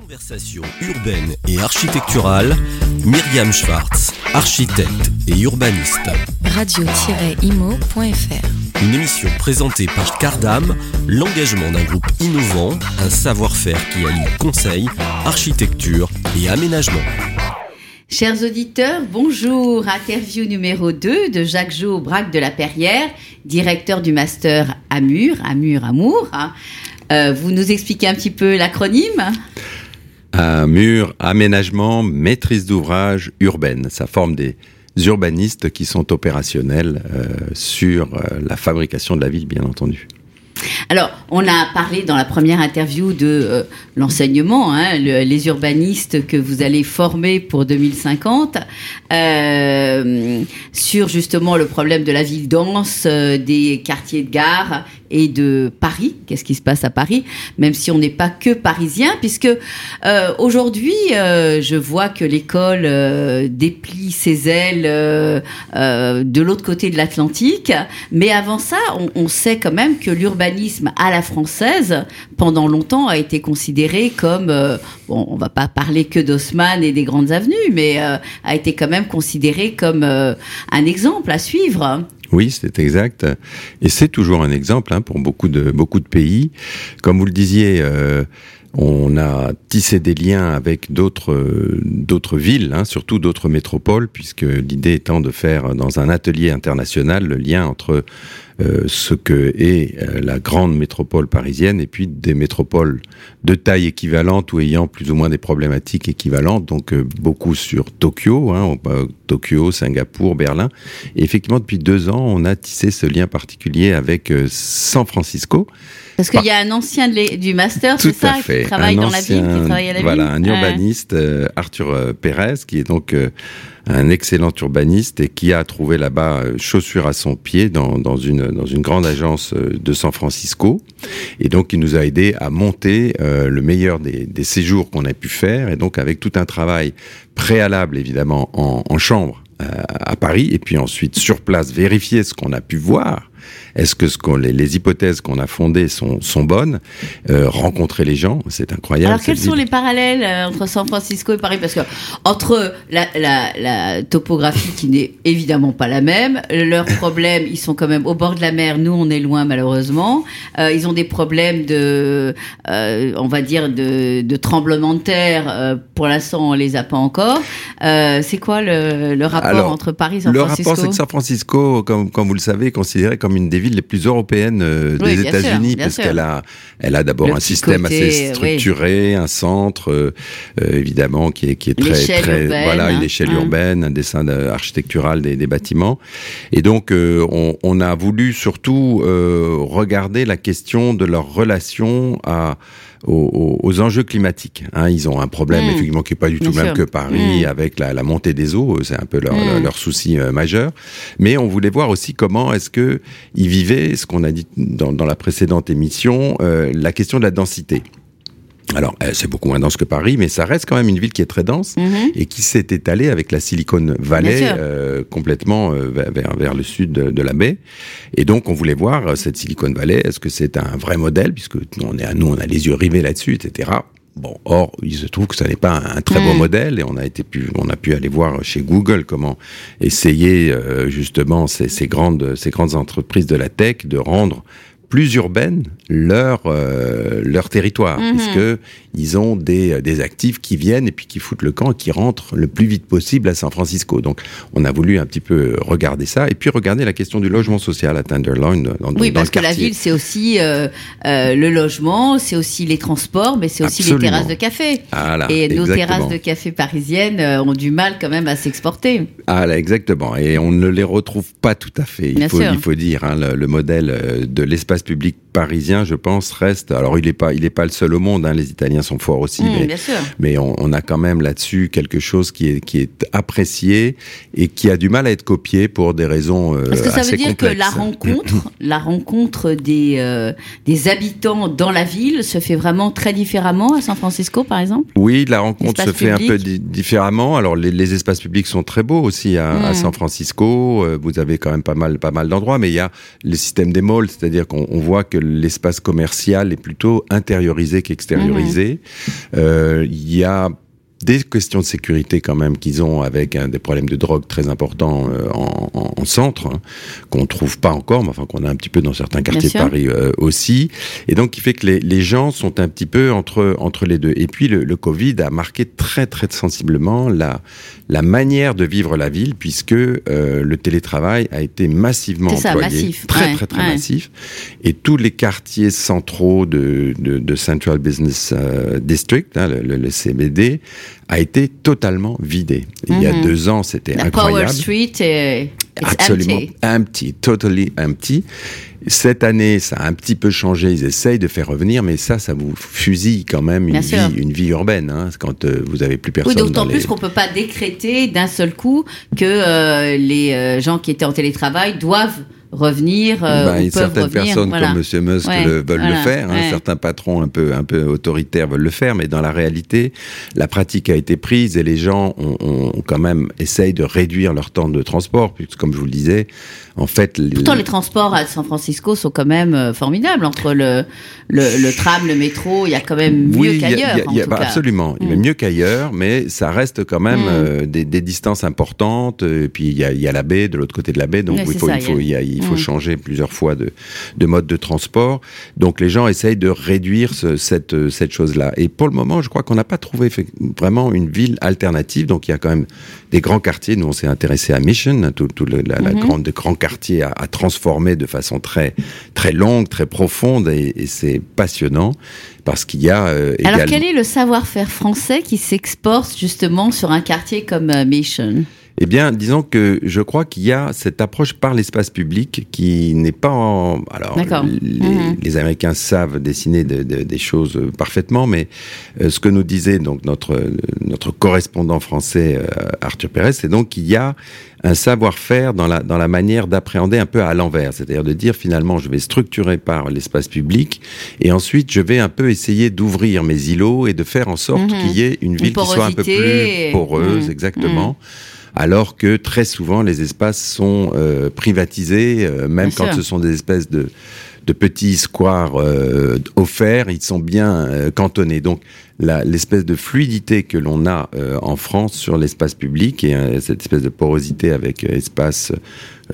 Conversation urbaine et architecturale, Myriam Schwartz, architecte et urbaniste. Radio-imo.fr Une émission présentée par Cardam, l'engagement d'un groupe innovant, un savoir-faire qui allie conseil, architecture et aménagement. Chers auditeurs, bonjour. Interview numéro 2 de Jacques Jo Braque de la Perrière, directeur du master Amur, Amur Amour. Euh, vous nous expliquez un petit peu l'acronyme? Amur, aménagement, maîtrise d'ouvrage urbaine. Ça forme des urbanistes qui sont opérationnels euh, sur euh, la fabrication de la ville, bien entendu. Alors, on a parlé dans la première interview de euh, l'enseignement, hein, le- les urbanistes que vous allez former pour 2050, euh, sur justement le problème de la ville dense, euh, des quartiers de gare et de Paris. Qu'est-ce qui se passe à Paris Même si on n'est pas que parisien, puisque aujourd'hui, je vois que l'école déplie ses ailes de l'autre côté de l'Atlantique. Mais avant ça, on, on sait quand même que l'urbanisme à la française, pendant longtemps, a été considéré comme, euh, bon, on va pas parler que d'Haussmann et des grandes avenues, mais euh, a été quand même considéré comme euh, un exemple à suivre. Oui, c'est exact. Et c'est toujours un exemple hein, pour beaucoup de, beaucoup de pays. Comme vous le disiez, on a tissé des liens avec d'autres villes, hein, surtout d'autres métropoles, puisque l'idée étant de faire dans un atelier international le lien entre euh, ce que est euh, la grande métropole parisienne et puis des métropoles de taille équivalente ou ayant plus ou moins des problématiques équivalentes. Donc euh, beaucoup sur Tokyo, hein, Tokyo, Singapour, Berlin. Et effectivement, depuis deux ans, on a tissé ce lien particulier avec San Francisco. Parce qu'il y a un ancien du master, c'est ça, fait. qui travaille Un dans la ville, qui ancien- travaille à la voilà, ville. un Ouais. urbaniste, euh, Arthur euh, Pérez, qui est donc euh, un excellent urbaniste et qui a trouvé là-bas chaussure à son pied dans, dans, une, dans une grande agence de San Francisco. Et donc, il nous a aidé à monter euh, le meilleur des, des séjours qu'on a pu faire. Et donc, avec tout un travail préalable, évidemment, en, en chambre à Paris, et puis ensuite sur place, vérifier ce qu'on a pu voir. Est-ce que ce les, les hypothèses qu'on a fondées sont, sont bonnes? Euh, Rencontrer les gens, c'est incroyable. Alors, quels sont les parallèles euh, entre San Francisco et Paris? Parce que entre la, la, la topographie qui n'est évidemment pas la même, leurs problèmes, ils sont quand même au bord de la mer. Nous, on est loin malheureusement. Euh, ils ont des problèmes de, euh, on va dire, de, de tremblement de terre. Pour l'instant, on les a pas encore. C'est quoi le, le rapport Alors, entre Paris et San Le Francisco? rapport, c'est que San Francisco, comme, comme vous le savez, est considéré comme une des villes les plus européennes euh, Oui, des États-Unis, parce qu'elle a, elle a d'abord un système côté, assez oui. structuré, un centre, euh, euh, évidemment, qui est, qui est très, très, urbaine, voilà, une hein. échelle Hein. urbaine, un dessin de- architectural des, des bâtiments. Et donc, euh, on, on a voulu surtout regarder la question de leur relation à aux, aux- enjeux climatiques. Hein, ils ont un problème Mm. effectivement qui est pas du tout le même que Paris Mm. avec la, la montée des eaux. C'est un peu leur, Mm. leur, leur souci euh, majeur. Mais on voulait voir aussi comment est-ce que ils vivaient, ce qu'on a dit dans, dans la précédente émission, euh, la question de la densité. Alors, euh, c'est beaucoup moins dense que Paris, mais ça reste quand même une ville qui est très dense Mhm. et qui s'est étalée avec la Silicon Valley euh, complètement euh, vers, vers, le sud de, de la baie. Et donc, on voulait voir euh, cette Silicon Valley, est-ce que c'est un vrai modèle, puisque on est, à- nous, on a les yeux rivés là-dessus, etc. Bon, or, il se trouve que ça n'est pas un, très beau Mm. modèle et on a été pu, on a pu aller voir chez Google comment essayer euh, justement ces, ces grandes, ces grandes entreprises de la tech de rendre plus urbaine leur euh, leur territoire Mhm. puisque ils ont des des actifs qui viennent et puis qui foutent le camp et qui rentrent le plus vite possible à San Francisco. Donc on a voulu un petit peu regarder ça et puis regarder la question du logement social à Tenderloin dans, Oui, dans parce le que la ville, c'est aussi euh, euh, le logement, c'est aussi les transports, mais c'est aussi Absolument. les terrasses de café. Voilà, Et nos terrasses de café parisiennes euh, ont du mal quand même à s'exporter. Ah, là, exactement. Et on ne les retrouve pas tout à fait. Il Bien faut, sûr. il faut dire, hein, le, le modèle euh, de l'espace public parisien, je pense, reste. Alors, il n'est pas, il est pas le seul au monde. Hein, les Italiens sont forts aussi, Mmh, mais bien sûr. mais on, on a quand même là-dessus quelque chose qui est qui est apprécié et qui a du mal à être copié pour des raisons euh, Parce que ça assez veut dire complexes. que la rencontre, la rencontre des, euh, des habitants dans la ville se fait vraiment très différemment à San Francisco, par exemple? Oui, la rencontre se fait un peu différemment. Alors les, les espaces publics sont très beaux aussi à, à Mm. San Francisco. Euh, Vous avez quand même pas mal, pas mal d'endroits, mais il y a le système des malls, c'est-à-dire qu'on on voit que l'espace commercial est plutôt intériorisé qu'extériorisé. Euh, Il y a des questions de sécurité quand même qu'ils ont avec hein, des problèmes de drogue très importants euh, en, en- en centre hein, qu'on trouve pas encore, mais enfin qu'on a un petit peu dans certains quartiers de. Paris euh, aussi, et donc qui fait que les, les gens sont un petit peu entre entre les deux. Et puis le, le Covid a marqué très très sensiblement la la manière de vivre la ville puisque euh, le télétravail a été massivement ça, employé, massif, très ouais, très très ouais. massif, et tous les quartiers centraux de, de, de Central Business euh, District, hein, le, le- le CBD, a été totalement vidé. Il y a Mhm. deux ans, c'était La Power incroyable. Street, est Absolument empty. empty, totally empty. Cette année, ça a un petit peu changé. Ils essayent de faire revenir, mais ça, ça vous fusille quand même une vie, une vie urbaine. Hein, quand euh, vous avez plus Oui, personne. d'autant dans plus qu'on peut pas décréter d'un seul coup que euh, les euh, gens qui étaient en télétravail doivent revenir euh, Ben, ou certaines revenir. personnes voilà. comme Monsieur Musk Ouais, le- veulent voilà, le faire, hein, certains patrons un peu un peu autoritaires veulent le faire, mais dans la réalité, la pratique a été prise et les gens ont, ont quand même essayé de réduire leur temps de transport, puisque comme je vous le disais, en fait, Pourtant, les transports à San Francisco sont quand même euh, formidables. Entre le, le, le tram, le métro, il y a quand même mieux Oui, qu'ailleurs. bah, absolument. Il y a Mm. mieux qu'ailleurs, mais ça reste quand même Mm. euh, des, des distances importantes. Et puis il y a, il y a la baie, de l'autre côté de la baie, donc il faut, ça, il faut, il y a- il faut Mm. changer plusieurs fois de, de mode de transport. Donc les gens essayent de réduire ce- cette, euh, cette chose-là. Et pour le moment, je crois qu'on n'a pas trouvé vraiment une ville alternative. Donc il y a quand même des grands quartiers. Nous, on s'est intéressé à Mission, tout, tout le, la, la Mhm. grande, de grands quartiers à, à transformer de façon très, très longue, très profonde, et, et c'est passionnant parce qu'il y a euh, Alors, quel est le savoir-faire français qui s'exporte justement sur un quartier comme euh, Mission? Eh bien, disons que je crois qu'il y a cette approche par l'espace public qui n'est pas en... Alors, D'accord. les, les Américains savent dessiner de- de- des choses parfaitement, mais euh, ce que nous disait donc notre, notre correspondant français, euh, Arthur Pérez, c'est donc qu'il y a un savoir-faire dans la, dans la manière d'appréhender un peu à l'envers, c'est-à-dire de dire finalement je vais structurer par l'espace public et ensuite je vais un peu essayer d'ouvrir mes îlots et de faire en sorte Mhm. qu'il y ait une ville qui soit un peu plus poreuse, Mhm. exactement. Alors que très souvent les espaces sont euh, privatisés, euh, même Bien quand sûr. ce sont des espèces de, de petits squares euh, offerts, ils sont bien euh, cantonnés. Donc l'espèce de fluidité que l'on a euh, en France sur l'espace public et euh, cette espèce de porosité avec euh, espace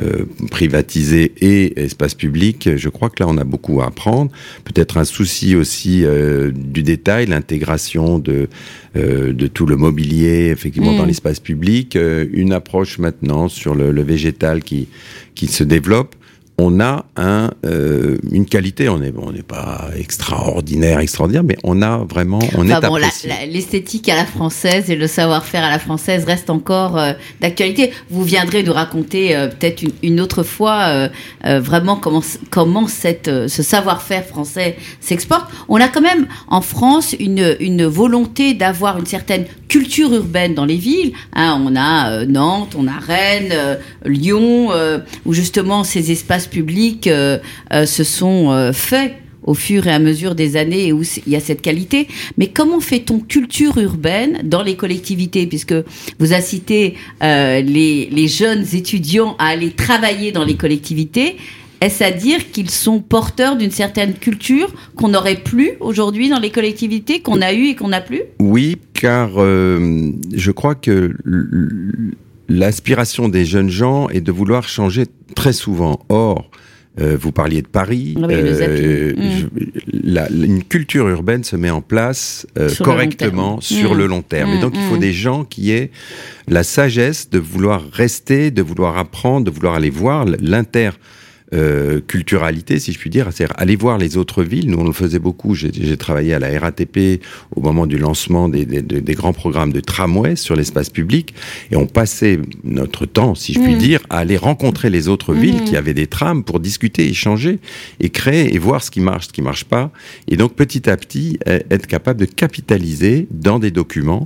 euh, privatisé et espace public, je crois que là on a beaucoup à apprendre. Peut-être un souci aussi euh, du détail, l'intégration de euh, de tout le mobilier effectivement dans l'espace public, une approche maintenant sur le, le végétal qui qui se développe. On a un, euh, une qualité, on n'est on pas extraordinaire, extraordinaire, mais on a vraiment, on Enfin est bon, la- apprécié. la- l'esthétique à la française et le savoir-faire à la française restent encore euh, d'actualité. Vous viendrez nous raconter euh, peut-être une, une autre fois vraiment comment comment cette ce savoir-faire français s'exporte. On a quand même en France une une volonté d'avoir une certaine culture urbaine dans les villes. Hein, on a euh, Nantes, on a Rennes, euh, Lyon, euh, où justement ces espaces publics euh, euh, se sont faits au fur et à mesure des années et où il y a cette qualité. Mais comment fait-on culture urbaine dans les collectivités? Puisque vous euh, les, les jeunes étudiants à aller travailler dans les collectivités. Est-ce à dire qu'ils sont porteurs d'une certaine culture qu'on n'aurait plus aujourd'hui dans les collectivités, qu'on a eu et qu'on n'a plus? Oui, car euh, je crois que l'aspiration des jeunes gens est de vouloir changer très souvent. Or, euh, vous parliez de Paris. Ah oui, je- la- une culture urbaine se met en place euh, Sur le long correctement terme. sur Mm. le long terme. Et donc, il faut des gens qui aient la sagesse de vouloir rester, de vouloir apprendre, de vouloir aller voir l'inter euh, culturalité, si je puis dire, c'est-à-dire aller voir les autres villes. Nous, on le faisait beaucoup. J'ai travaillé à la RATP au moment du lancement des, des- des- grands programmes de tramway sur l'espace public, et on passait notre temps, si je puis Mm. dire, à aller rencontrer les autres villes qui avaient des trams pour discuter, échanger, et créer et voir ce qui marche, ce qui marche pas, et donc petit à petit eh, être capable de capitaliser dans des documents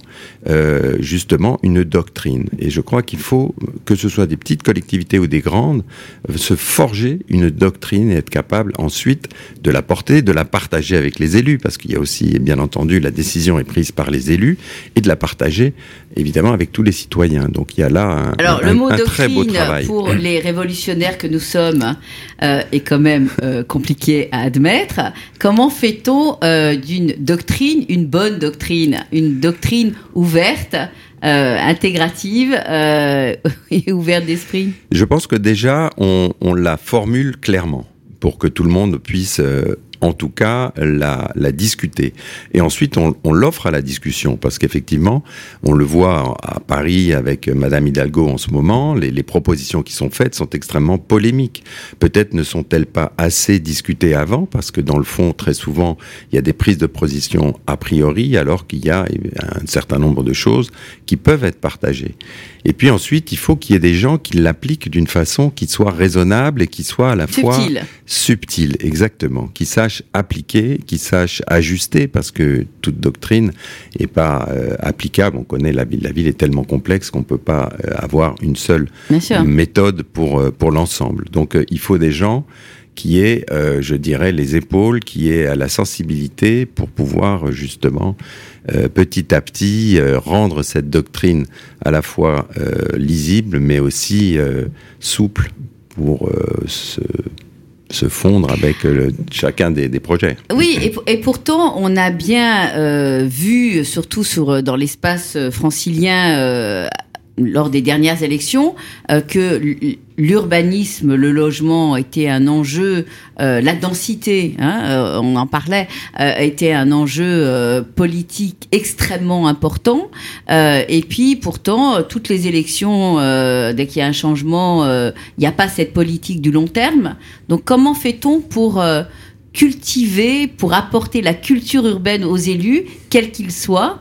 euh, justement une doctrine. Et je crois qu'il faut que ce soit des petites collectivités ou des grandes, euh, se forger une doctrine et être capable ensuite de la porter, de la partager avec les élus, parce qu'il y a aussi, bien entendu, la décision est prise par les élus, et de la partager évidemment avec tous les citoyens. Donc il y a là un, Alors, un- le mot un doctrine très beau travail. pour les révolutionnaires que nous sommes euh, est quand même euh, compliqué à admettre. Comment fait-on euh, d'une doctrine une bonne doctrine, une doctrine ouverte, euh, intégrative euh, et ouverte d'esprit. Je pense que déjà, on, la formule clairement pour que tout le monde puisse, euh, en tout cas, la, la discuter. Et ensuite, on, on l'offre à la discussion parce qu'effectivement, on le voit à Paris avec Madame Hidalgo en ce moment, les, les propositions qui sont faites sont extrêmement polémiques. Peut-être ne sont-elles pas assez discutées avant parce que dans le fond, très souvent, il y a des prises de position a priori alors qu'il y a un certain nombre de choses qui peuvent être partagées. Et puis ensuite, il faut qu'il y ait des gens qui l'appliquent d'une façon qui soit raisonnable et qui soit à la fois Subtil. subtil, exactement, qui sache appliquer, qui sache ajuster, parce que toute doctrine n'est pas euh, applicable. On connaît la ville, la ville est tellement complexe qu'on peut pas euh, avoir une seule méthode pour euh, pour l'ensemble. Donc il faut des gens qui aient, je dirais, les épaules, qui aient euh, la sensibilité pour pouvoir justement petit à petit rendre cette doctrine à la fois lisible, mais aussi souple pour se, se fondre avec euh, chacun des, projets. Oui, et, pourtant, on a bien euh, vu, surtout sur, dans l'espace euh, francilien, euh, lors des dernières élections, euh, que l'urbanisme, le logement était un enjeu, euh, la densité, hein, euh, on en parlait, était un enjeu politique extrêmement important. Et puis, pourtant, toutes les élections, dès qu'il y a un changement, il n'y a pas cette politique du long terme. Donc, comment fait-on pour cultiver, pour apporter la culture urbaine aux élus, quels qu'ils soient,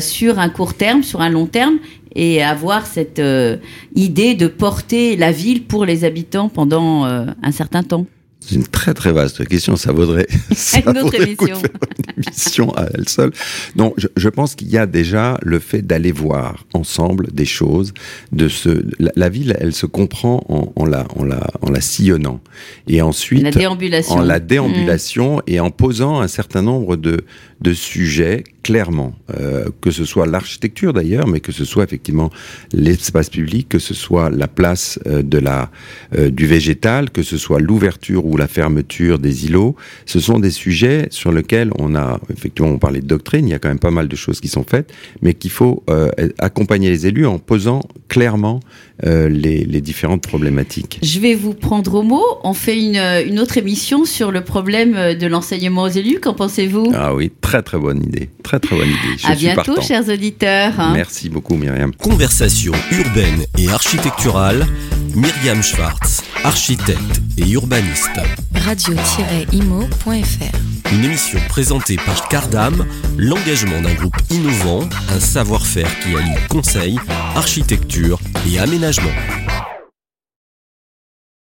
sur un court terme, sur un long terme, et avoir cette euh, idée de porter la ville pour les habitants pendant euh, un certain temps. C'est une très très vaste question, ça vaudrait, ça Une autre vaudrait émission. faire une émission à elle seule. Non, je, je pense qu'il y a déjà le fait d'aller voir ensemble des choses, de se, la, la ville, elle se comprend en, en la, en la, en la sillonnant, et ensuite La déambulation. en la déambulation et en posant un certain nombre de, de sujets clairement, euh, que ce soit l'architecture d'ailleurs, mais que ce soit effectivement l'espace public, que ce soit la place euh, de la euh, du végétal, que ce soit l'ouverture ou la fermeture des îlots, ce sont des sujets sur lesquels on a effectivement on parlait de doctrine, il y a quand même pas mal de choses qui sont faites, mais qu'il faut accompagner les élus en posant clairement les, les différentes problématiques. Je vais vous prendre au mot. On fait une, une autre émission sur le problème de l'enseignement aux élus. Qu'en pensez-vous? Ah oui, très très bonne idée, très très bonne idée. Je À suis bientôt, partant. chers auditeurs. hein. Merci beaucoup Myriam. Conversation urbaine et architecturale, Myriam Schwartz, architecte et urbaniste. radio-imo.fr Une émission présentée par Cardam, l'engagement d'un groupe innovant, un savoir-faire qui allie conseil, architecture et aménagement.